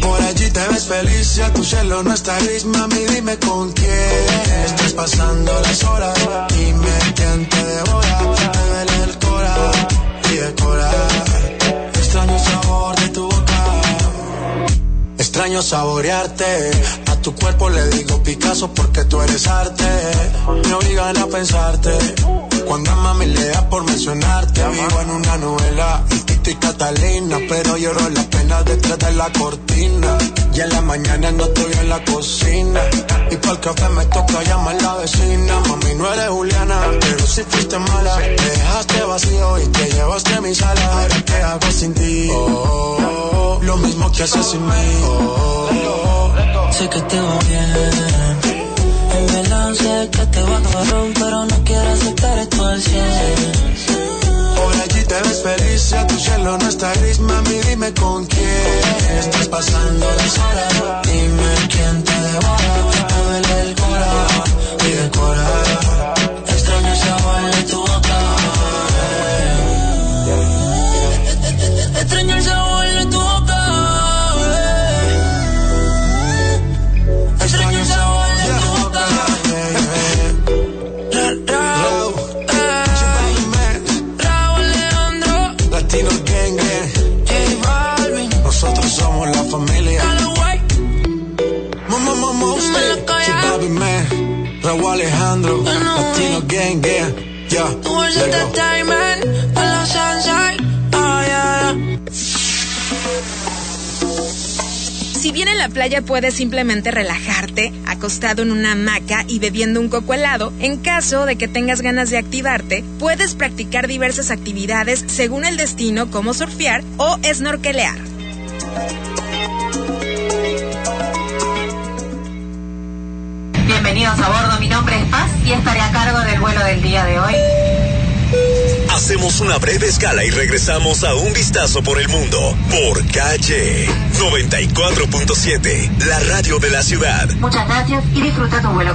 Por allí te ves feliz y a tu cielo no está gris, mami, dime con quién estás pasando las horas. Dime quién te devora, te duele el cora y decora. Extraño el sabor de tu boca, extraño saborearte. Tu cuerpo le digo Picasso porque tú eres arte. Me obligan a pensarte. Cuando a mami le da por mencionarte, vivo en una novela, el Tito y Catalina, pero lloro las penas detrás de la cortina. Y en la mañana no estoy en la cocina. Y para el café me toca llamar a la vecina. Mami, no eres Juliana, pero si fuiste mala. Me dejaste vacío y te llevaste a mi sala. Ahora qué hago sin ti. Oh, lo mismo que haces sin mí. Oh, Sé que te va bien. En verdad sé que te va cabrón, pero no quiero aceptar esto al 100. Por allí te ves feliz y a tu cielo no está gris, mami, dime con quién estás pasando las horas. Dime quién te devora, me duele el cora y el Tú con sunshine. Oh, yeah. Si bien en la playa puedes simplemente relajarte, acostado en una hamaca y bebiendo un coco helado, en caso de que tengas ganas de activarte, puedes practicar diversas actividades según el destino como surfear o snorkelear. Bienvenidos a bordo, mi nombre es Paz y estaré a cargo del vuelo del día de hoy. Hacemos una breve escala y regresamos a un vistazo por el mundo por calle 94.7, la radio de la ciudad. Muchas gracias y disfruta tu vuelo.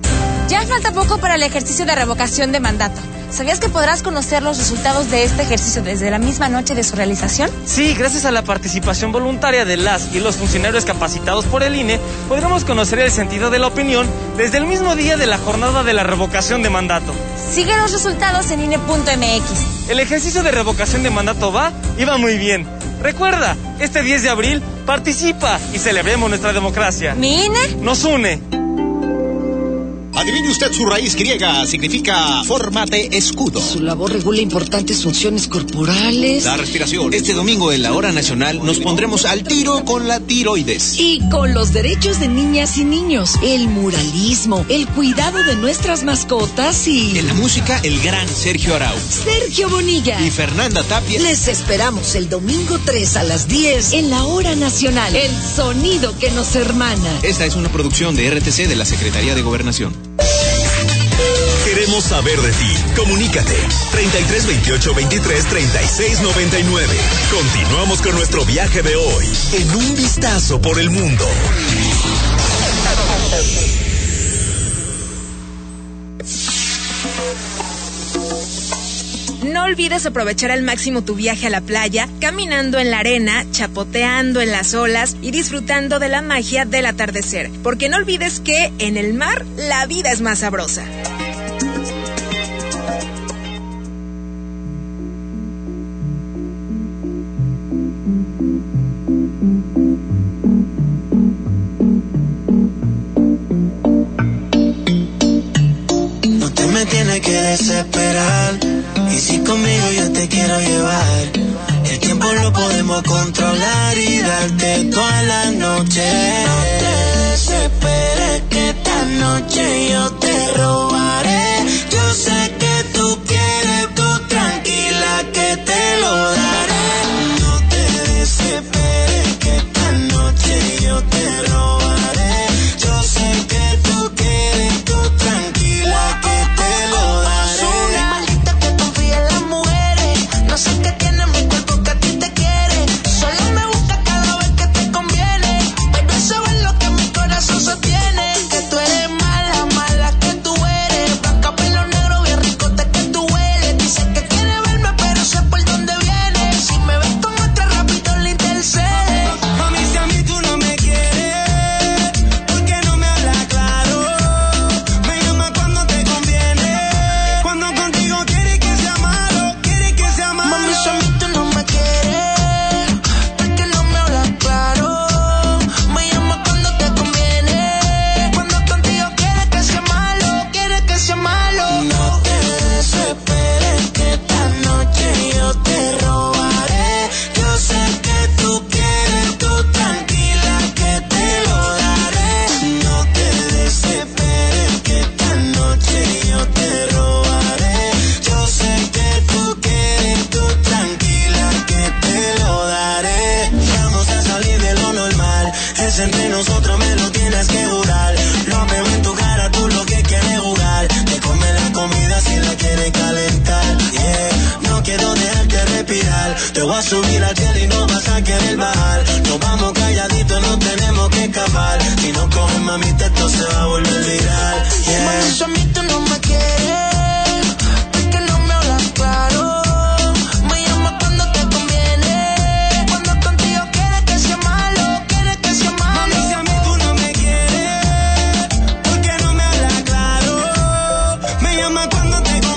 Ya falta poco para el ejercicio de revocación de mandato. ¿Sabías que podrás conocer los resultados de este ejercicio desde la misma noche de su realización? Sí, gracias a la participación voluntaria de las y los funcionarios capacitados por el INE, podremos conocer el sentido de la opinión desde el mismo día de la jornada de la revocación de mandato. Sigue los resultados en INE.mx. El ejercicio de revocación de mandato va y va muy bien. Recuerda, este 10 de abril participa y celebremos nuestra democracia. ¿Mi INE? Nos une. Adivine usted su raíz griega, significa fórmate escudo. Su labor regula importantes funciones corporales. La respiración. Este domingo en la hora nacional nos pondremos al tiro con la tiroides. Y con los derechos de niñas y niños, el muralismo, el cuidado de nuestras mascotas y... En la música, el gran Sergio Arau. Sergio Bonilla. Y Fernanda Tapia. Les esperamos el domingo 3 a las 10 en la hora nacional. El sonido que nos hermana. Esta es una producción de RTC de la Secretaría de Gobernación. Queremos saber de ti. Comunícate 33 28 23 36 99. Continuamos con nuestro viaje de hoy en un vistazo por el mundo. No olvides aprovechar al máximo tu viaje a la playa, caminando en la arena, chapoteando en las olas y disfrutando de la magia del atardecer. Porque no olvides que en el mar la vida es más sabrosa. Desesperar. Y si conmigo yo te quiero llevar, el tiempo lo podemos controlar y darte toda la noche. No te desesperes que esta noche yo te robaré. Yo sé que tú quieres, tú tranquila que te lo daré. Cuando te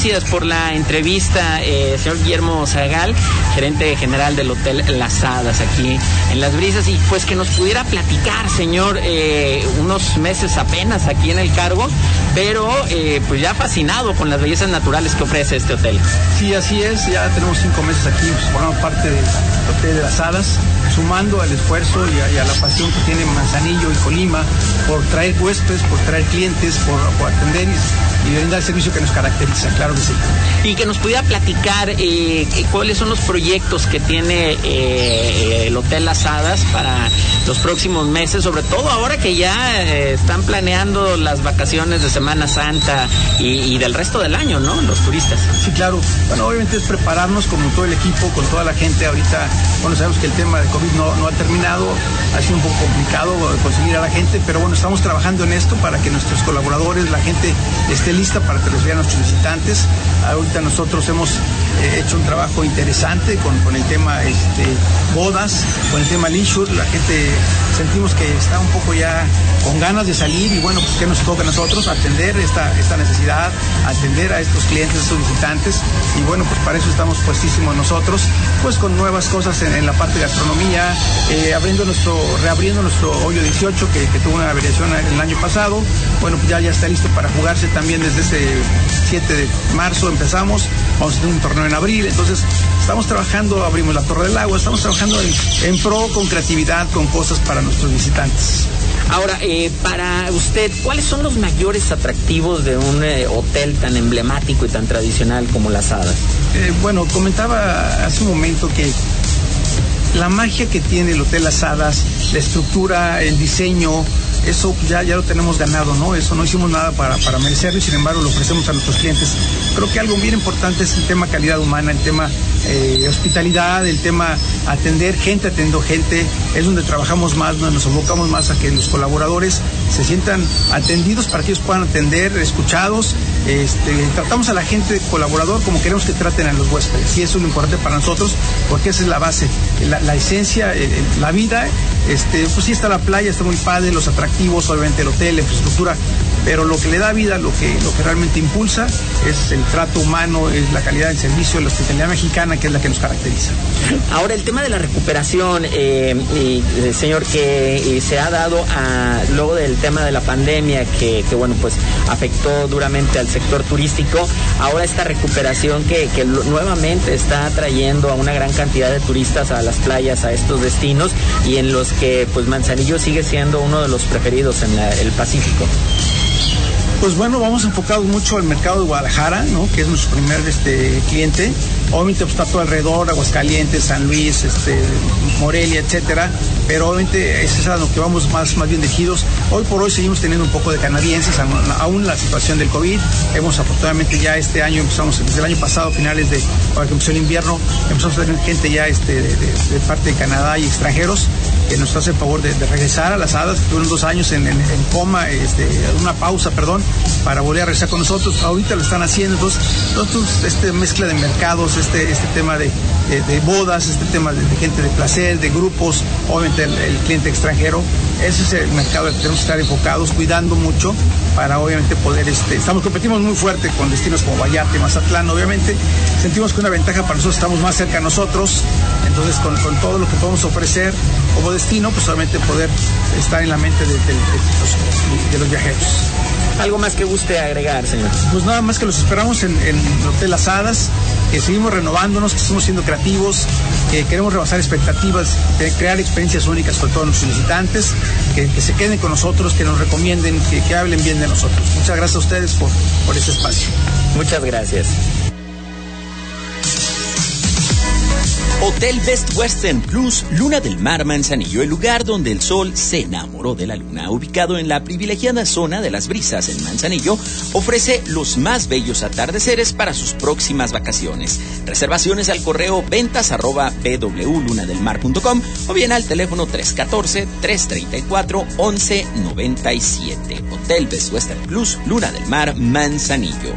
gracias por la entrevista, eh, señor Guillermo Zagal, gerente general del Hotel Las Hadas aquí en Las Brisas, y pues que nos pudiera platicar, señor, eh, unos meses apenas aquí en el cargo, pero eh, pues ya fascinado con las bellezas naturales que ofrece este hotel. Sí, así es, ya tenemos cinco meses aquí, pues, parte del Hotel de las Hadas, sumando al esfuerzo y a, y a la pasión que tiene Manzanillo y Colima por traer huéspedes, por traer clientes, por, por atender y, brindar el servicio que nos caracteriza, claro que sí. Y que nos pudiera platicar eh, cuáles son los proyectos que tiene eh, el Hotel Las Hadas para los próximos meses, sobre todo ahora que ya eh, están planeando las vacaciones de Semana Santa y, del resto del año, ¿no? Los turistas. Sí, claro. Bueno, obviamente es prepararnos como todo el equipo, con toda la gente. Ahorita, bueno, sabemos que el tema de COVID no, no ha terminado, ha sido un poco complicado conseguir a la gente, pero bueno, estamos trabajando en esto para que nuestros colaboradores, la gente esté lista para que reciban a nuestros visitantes. Ahorita nosotros hemos eh, hecho un trabajo interesante con, con el tema este, bodas, con el tema leisure. La gente sentimos que está un poco ya con ganas de salir y bueno, pues ¿qué nos toca a nosotros? Atender esta, esta necesidad, atender a estos clientes, a estos visitantes. Y bueno, pues para eso estamos puestísimos nosotros, pues con nuevas cosas en, la parte de gastronomía, eh, abriendo nuestro, reabriendo nuestro hoyo 18 que, que tuvo una variación el año pasado, bueno, pues ya, ya está listo para jugarse también desde este 7 de marzo empezamos, vamos a tener un torneo en abril, entonces estamos trabajando, abrimos la Torre del Agua, estamos trabajando en, en pro con creatividad, con cosas para nuestros visitantes. Ahora, eh, para usted, ¿cuáles son los mayores atractivos de un eh, hotel tan emblemático y tan tradicional como Las Hadas? Eh, bueno, comentaba hace un momento que la magia que tiene el Hotel Las Hadas, la estructura, el diseño, eso ya, ya lo tenemos ganado, ¿no? Eso no hicimos nada para, para merecerlo y sin embargo lo ofrecemos a nuestros clientes. Creo que algo bien importante es el tema calidad humana, el tema eh, hospitalidad, el tema atender gente, atendiendo gente, es donde trabajamos más, donde nos enfocamos más a que los colaboradores se sientan atendidos para que ellos puedan atender, escuchados. Este, tratamos a la gente colaborador como queremos que traten a los huéspedes y eso es lo importante para nosotros porque esa es la base, la, esencia, eh, la vida. Este, pues sí está la playa, está muy padre, los atractivos, obviamente el hotel, la infraestructura, pero lo que le da vida, lo que, lo que realmente impulsa es el trato humano, es la calidad del servicio, la hospitalidad mexicana, que es la que nos caracteriza. Ahora, el tema de la recuperación, eh, señor, que se ha dado a, luego del tema de la pandemia, que, bueno, pues afectó duramente al sector turístico, ahora esta recuperación que, nuevamente está atrayendo a una gran cantidad de turistas a las playas, a estos destinos, y en los que pues Manzanillo sigue siendo uno de los preferidos en el Pacífico. Pues bueno, vamos enfocados mucho al mercado de Guadalajara, ¿no? que es nuestro primer este, cliente. Obviamente pues, está todo alrededor, Aguascalientes, San Luis, este, Morelia, etcétera. Pero obviamente es a lo que vamos más, más bien dirigidos. Hoy por hoy seguimos teniendo un poco de canadienses, aún la situación del COVID. Hemos afortunadamente ya este año, empezamos desde el año pasado, finales de, que empezó el invierno, empezamos a tener gente ya este, de parte de Canadá y extranjeros que nos hace el favor de, regresar a las hadas, tuvieron dos años en, en, coma, este, una pausa, perdón, para volver a regresar con nosotros. Ahorita lo están haciendo, entonces, entonces este mezcla de mercados, este, este tema de, bodas, este tema de, gente de placer, de grupos, obviamente el, cliente extranjero, ese es el mercado al que tenemos que estar enfocados, cuidando mucho para obviamente poder, este, estamos, competimos muy fuerte con destinos como Vallarta y Mazatlán, obviamente sentimos que una ventaja para nosotros, estamos más cerca a nosotros, entonces con, con todo lo que podemos ofrecer como destino, pues obviamente poder estar en la mente de, de, de, los, de los, viajeros. ¿Algo más que guste agregar, señor? Pues nada más que los esperamos en, en el Hotel Las Hadas, que seguimos renovándonos, que estamos siendo creativos, que queremos rebasar expectativas, crear experiencias únicas con todos nuestros visitantes, que, se queden con nosotros, que nos recomienden, que, que, hablen bien de nosotros. Muchas gracias a ustedes por, por este espacio. Muchas gracias. Hotel Best Western Plus Luna del Mar Manzanillo, el lugar donde el sol se enamoró de la luna, ubicado en la privilegiada zona de las brisas en Manzanillo, ofrece los más bellos atardeceres para sus próximas vacaciones. Reservaciones al correo ventas arroba pwlunadelmar.com o bien al teléfono 314-334-1197. Hotel Best Western Plus Luna del Mar Manzanillo.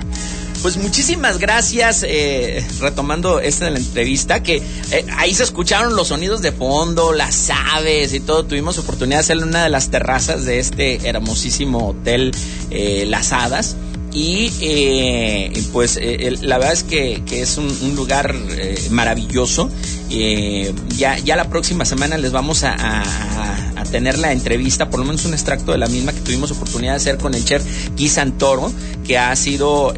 Pues muchísimas gracias, eh, retomando esta de la entrevista, que eh, ahí se escucharon los sonidos de fondo, las aves y todo. Tuvimos oportunidad de hacer una de las terrazas de este hermosísimo hotel eh, Las Hadas. Y eh, pues eh, la verdad es que, que es un, lugar eh, maravilloso. ya, ya la próxima semana les vamos a, a, tener la entrevista, por lo menos un extracto de la misma que tuvimos oportunidad de hacer con el chef Guy Santoro, que ha sido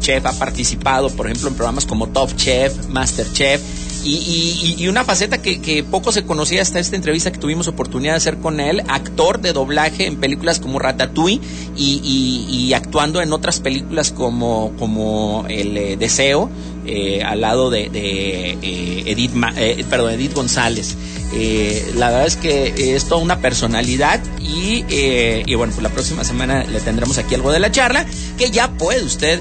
chef, ha participado, por ejemplo, en programas como Top Chef, Master Chef. Y, una faceta que, poco se conocía hasta esta entrevista que tuvimos oportunidad de hacer con él, actor de doblaje en películas como Ratatouille y, y actuando en otras películas como, como El eh, Deseo, eh, al lado de, eh, Edith, eh, perdón, Edith González. La verdad es que es toda una personalidad y, y, bueno, pues la próxima semana le tendremos aquí algo de la charla que ya puede usted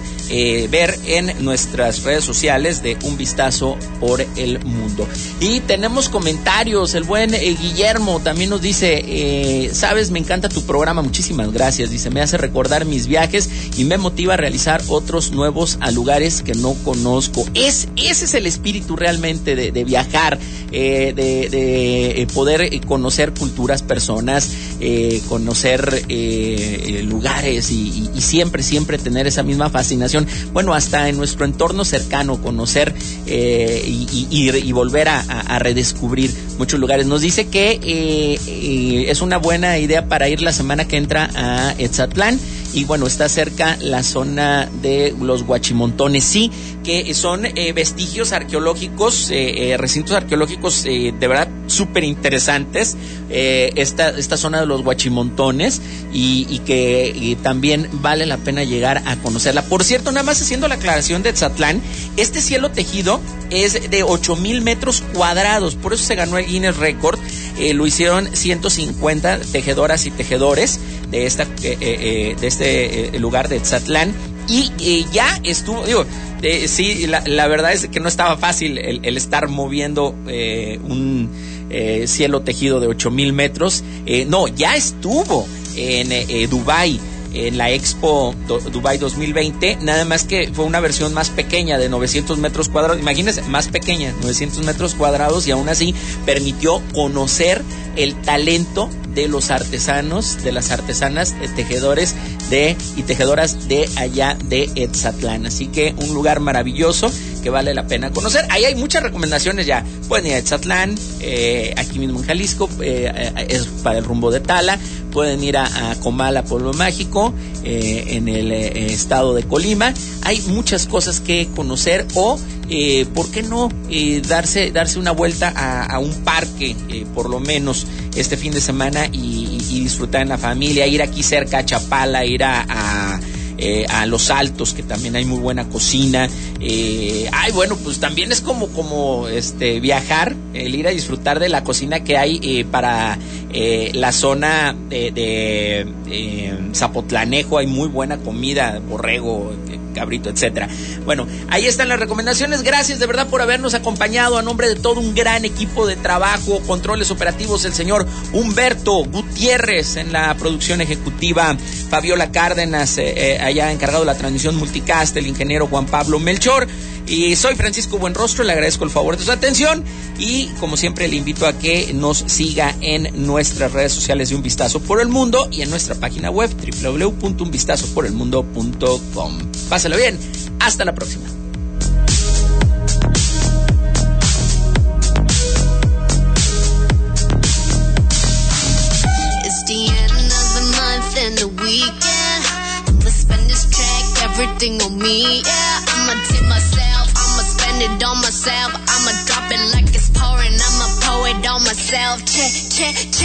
ver en nuestras redes sociales de Un Vistazo por el Mundo. Y tenemos comentarios, el buen Guillermo también nos dice, sabes, me encanta tu programa, muchísimas gracias, dice, me hace recordar mis viajes y me motiva a realizar otros nuevos a lugares que no conozco. Es, ese es el espíritu realmente de, viajar, de, de eh, poder eh, conocer culturas, personas, eh, conocer eh, lugares y, siempre, siempre tener esa misma fascinación. Bueno, hasta en nuestro entorno cercano, conocer y, y, volver a, a, redescubrir muchos lugares. Nos dice que es una buena idea para ir la semana que entra a Etzatlán y bueno, está cerca la zona de los Guachimontones, sí, que son eh, vestigios arqueológicos, eh, eh, recintos arqueológicos de verdad súper interesantes, esta, esta zona de los Guachimontones y, que también vale la pena llegar a conocerla. Por cierto, nada más haciendo la aclaración de Tzatlán, este cielo tejido es de 8 mil metros cuadrados, por eso se ganó el Guinness Record, lo hicieron 150 tejedoras y tejedores de, esta, de este lugar de Tzatlán y ya estuvo, digo, eh, sí, la, verdad es que no estaba fácil el, estar moviendo eh, un eh, cielo tejido de 8000 metros. no, ya estuvo en Dubai en la Expo Dubai 2020, nada más que fue una versión más pequeña de 900 metros cuadrados, imagínense, más pequeña, 900 metros cuadrados y aún así permitió conocer el talento de los artesanos, de las artesanas de tejedores de y tejedoras de allá de Etzatlán. Así que un lugar maravilloso que vale la pena conocer. Ahí hay muchas recomendaciones ya. Pueden ir a Etzatlán, eh, aquí mismo en Jalisco, eh, es para el rumbo de Tala pueden ir a, Comala, Pueblo Mágico, eh, en el estado de Colima. Hay muchas cosas que conocer o, ¿por qué no darse, darse una vuelta a, un parque, por lo menos este fin de semana y, disfrutar en la familia, ir aquí cerca a Chapala, ir a eh, a Los Altos, que también hay muy buena cocina. Eh, ay, bueno, pues también es como, como este, viajar, el ir a disfrutar de la cocina que hay eh, para la zona de, de Zapotlanejo. Hay muy buena comida, borrego, cabrito, etcétera. Bueno, ahí están las recomendaciones. Gracias de verdad por habernos acompañado a nombre de todo un gran equipo de trabajo, controles operativos, el señor Humberto Gutiérrez en la producción ejecutiva, Fabiola Cárdenas, eh, eh, allá encargado de la transmisión multicast, el ingeniero Juan Pablo Melchor. Y soy Francisco Buenrostro, le agradezco el favor de su atención y como siempre le invito a que nos siga en nuestras redes sociales de Un Vistazo por el Mundo y en nuestra página web www.unvistazoporelmundo.com. Pásalo bien, hasta la próxima. Myself. Check, check, check,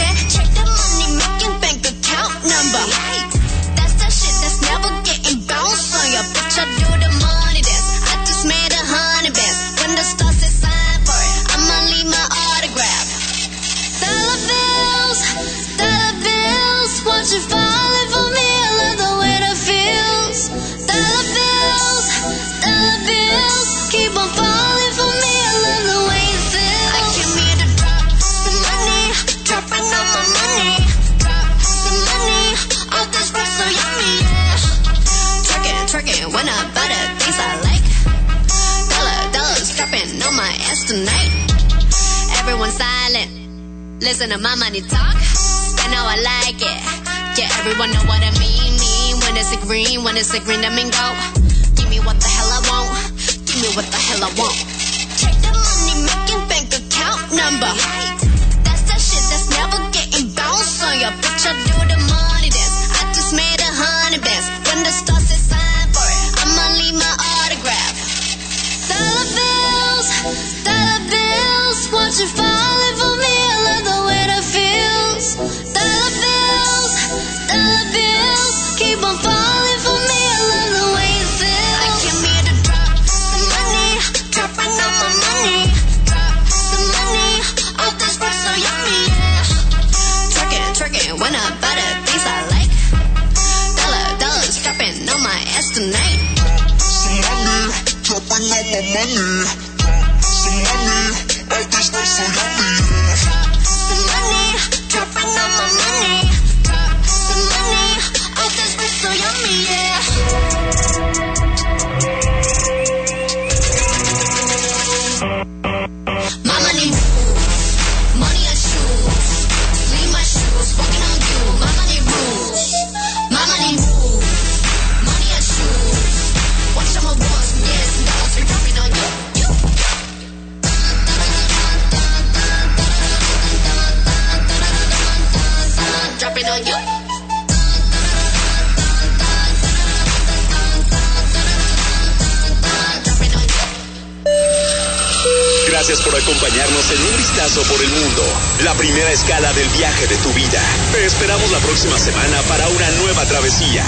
listen to my money talk. I know I like it. Yeah, everyone know what I mean. Mean when it's a green, when it's a green, I mean go. Give me what the hell I want. Give me what the hell I want. Check the money making bank account number. That's that shit that's never getting bounced on ya. Bitch, acompañarnos en un vistazo por el mundo. La primera escala del viaje de tu vida. Te esperamos la próxima semana para una nueva travesía.